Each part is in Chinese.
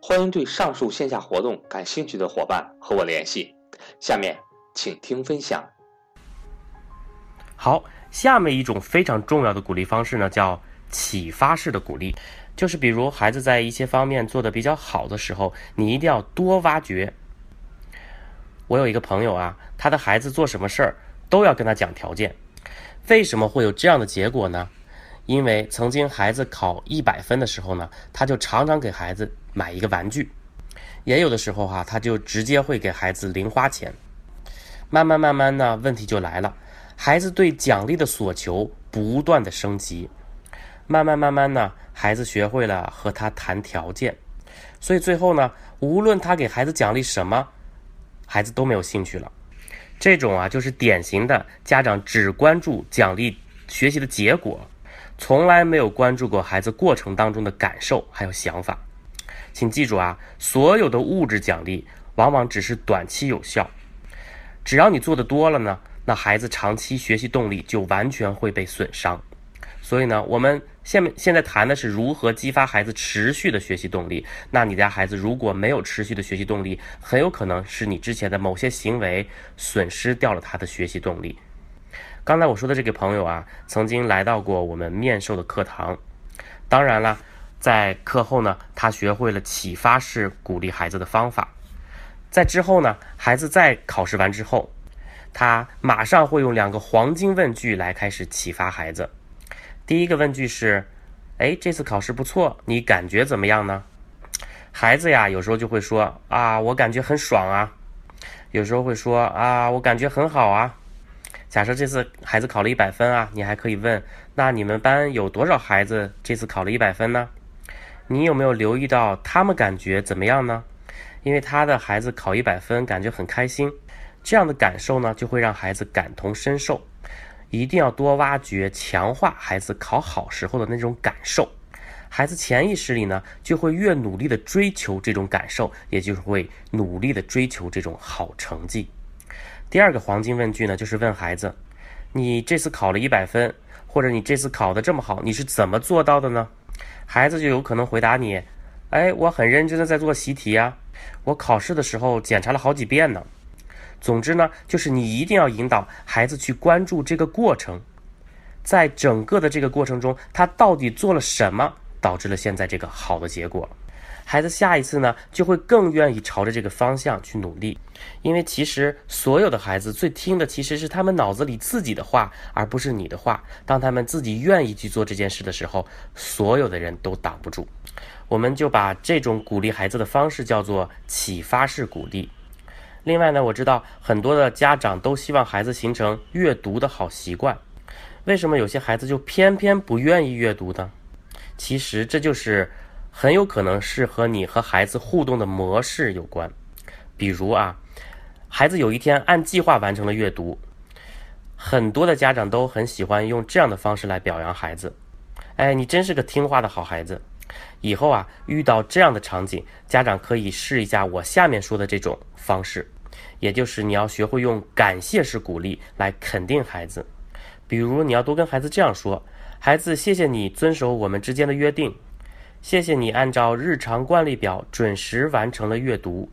欢迎对上述线下活动感兴趣的伙伴和我联系。下面请听分享。好，下面一种非常重要的鼓励方式呢，叫启发式的鼓励，就是比如孩子在一些方面做的比较好的时候，你一定要多挖掘。我有一个朋友啊，他的孩子做什么事儿都要跟他讲条件，为什么会有这样的结果呢？因为曾经孩子考一百分的时候呢，他就常常给孩子买一个玩具，也有的时候哈，他就直接会给孩子零花钱。慢慢慢慢呢，问题就来了，孩子对奖励的所求不断的升级，慢慢慢慢呢，孩子学会了和他谈条件，所以最后呢，无论他给孩子奖励什么，孩子都没有兴趣了。这种啊，就是典型的家长只关注奖励学习的结果。从来没有关注过孩子过程当中的感受还有想法，请记住啊，所有的物质奖励往往只是短期有效，只要你做的多了呢，那孩子长期学习动力就完全会被损伤。所以呢，我们现现在谈的是如何激发孩子持续的学习动力。那你家孩子如果没有持续的学习动力，很有可能是你之前的某些行为损失掉了他的学习动力。刚才我说的这个朋友啊，曾经来到过我们面授的课堂。当然了，在课后呢，他学会了启发式鼓励孩子的方法。在之后呢，孩子在考试完之后，他马上会用两个黄金问句来开始启发孩子。第一个问句是：“哎，这次考试不错，你感觉怎么样呢？”孩子呀，有时候就会说：“啊，我感觉很爽啊。”有时候会说：“啊，我感觉很好啊。”假设这次孩子考了一百分啊，你还可以问：那你们班有多少孩子这次考了一百分呢？你有没有留意到他们感觉怎么样呢？因为他的孩子考一百分，感觉很开心，这样的感受呢，就会让孩子感同身受。一定要多挖掘、强化孩子考好时候的那种感受，孩子潜意识里呢，就会越努力的追求这种感受，也就是会努力的追求这种好成绩。第二个黄金问句呢，就是问孩子：“你这次考了一百分，或者你这次考的这么好，你是怎么做到的呢？”孩子就有可能回答你：“哎，我很认真的在做习题啊，我考试的时候检查了好几遍呢。”总之呢，就是你一定要引导孩子去关注这个过程，在整个的这个过程中，他到底做了什么，导致了现在这个好的结果。孩子下一次呢，就会更愿意朝着这个方向去努力，因为其实所有的孩子最听的其实是他们脑子里自己的话，而不是你的话。当他们自己愿意去做这件事的时候，所有的人都挡不住。我们就把这种鼓励孩子的方式叫做启发式鼓励。另外呢，我知道很多的家长都希望孩子形成阅读的好习惯，为什么有些孩子就偏偏不愿意阅读呢？其实这就是。很有可能是和你和孩子互动的模式有关，比如啊，孩子有一天按计划完成了阅读，很多的家长都很喜欢用这样的方式来表扬孩子。哎，你真是个听话的好孩子。以后啊，遇到这样的场景，家长可以试一下我下面说的这种方式，也就是你要学会用感谢式鼓励来肯定孩子。比如你要多跟孩子这样说：“孩子，谢谢你遵守我们之间的约定。”谢谢你按照日常惯例表准时完成了阅读，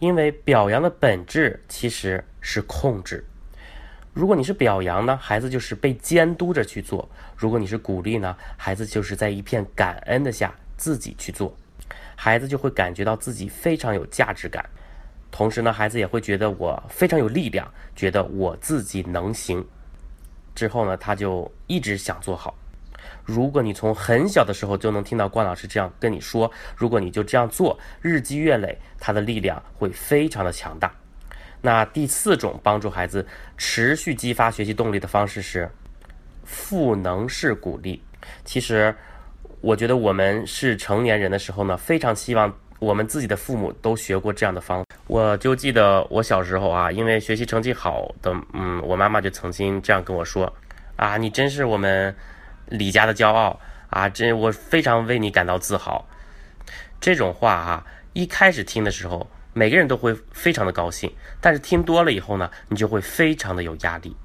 因为表扬的本质其实是控制。如果你是表扬呢，孩子就是被监督着去做；如果你是鼓励呢，孩子就是在一片感恩的下自己去做，孩子就会感觉到自己非常有价值感。同时呢，孩子也会觉得我非常有力量，觉得我自己能行。之后呢，他就一直想做好。如果你从很小的时候就能听到关老师这样跟你说，如果你就这样做，日积月累，他的力量会非常的强大。那第四种帮助孩子持续激发学习动力的方式是赋能式鼓励。其实，我觉得我们是成年人的时候呢，非常希望我们自己的父母都学过这样的方。我就记得我小时候啊，因为学习成绩好的，嗯，我妈妈就曾经这样跟我说：“啊，你真是我们李家的骄傲啊！这我非常为你感到自豪。”这种话哈，一开始听的时候。每个人都会非常的高兴，但是听多了以后呢，你就会非常的有压力。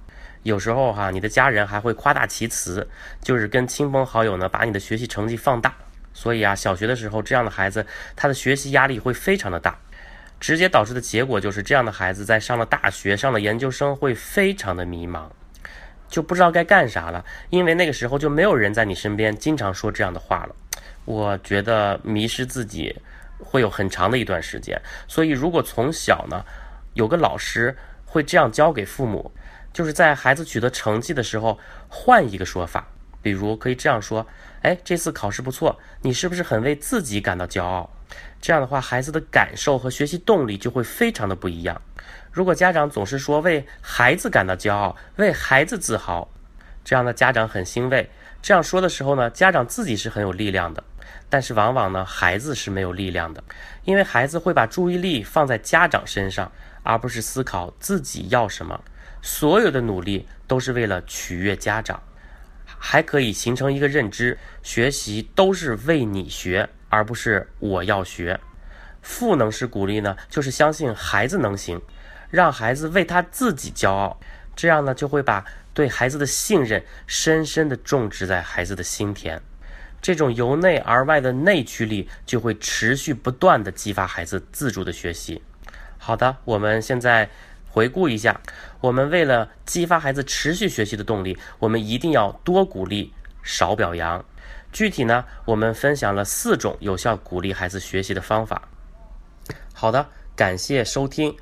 有时候哈，你的家人还会夸大其词，就是跟亲朋好友呢把你的学习成绩放大。所以啊，小学的时候这样的孩子，他的学习压力会非常的大，直接导致的结果就是这样的孩子在上了大学、上了研究生会非常的迷茫，就不知道该干啥了，因为那个时候就没有人在你身边经常说这样的话了。我觉得迷失自己。会有很长的一段时间，所以如果从小呢，有个老师会这样教给父母，就是在孩子取得成绩的时候换一个说法，比如可以这样说：“哎，这次考试不错，你是不是很为自己感到骄傲？”这样的话，孩子的感受和学习动力就会非常的不一样。如果家长总是说为孩子感到骄傲，为孩子自豪，这样的家长很欣慰。这样说的时候呢，家长自己是很有力量的。但是往往呢，孩子是没有力量的，因为孩子会把注意力放在家长身上，而不是思考自己要什么。所有的努力都是为了取悦家长，还可以形成一个认知：学习都是为你学，而不是我要学。赋能式鼓励呢，就是相信孩子能行，让孩子为他自己骄傲，这样呢，就会把对孩子的信任深深地种植在孩子的心田。这种由内而外的内驱力就会持续不断的激发孩子自主的学习。好的，我们现在回顾一下，我们为了激发孩子持续学习的动力，我们一定要多鼓励，少表扬。具体呢，我们分享了四种有效鼓励孩子学习的方法。好的，感谢收听。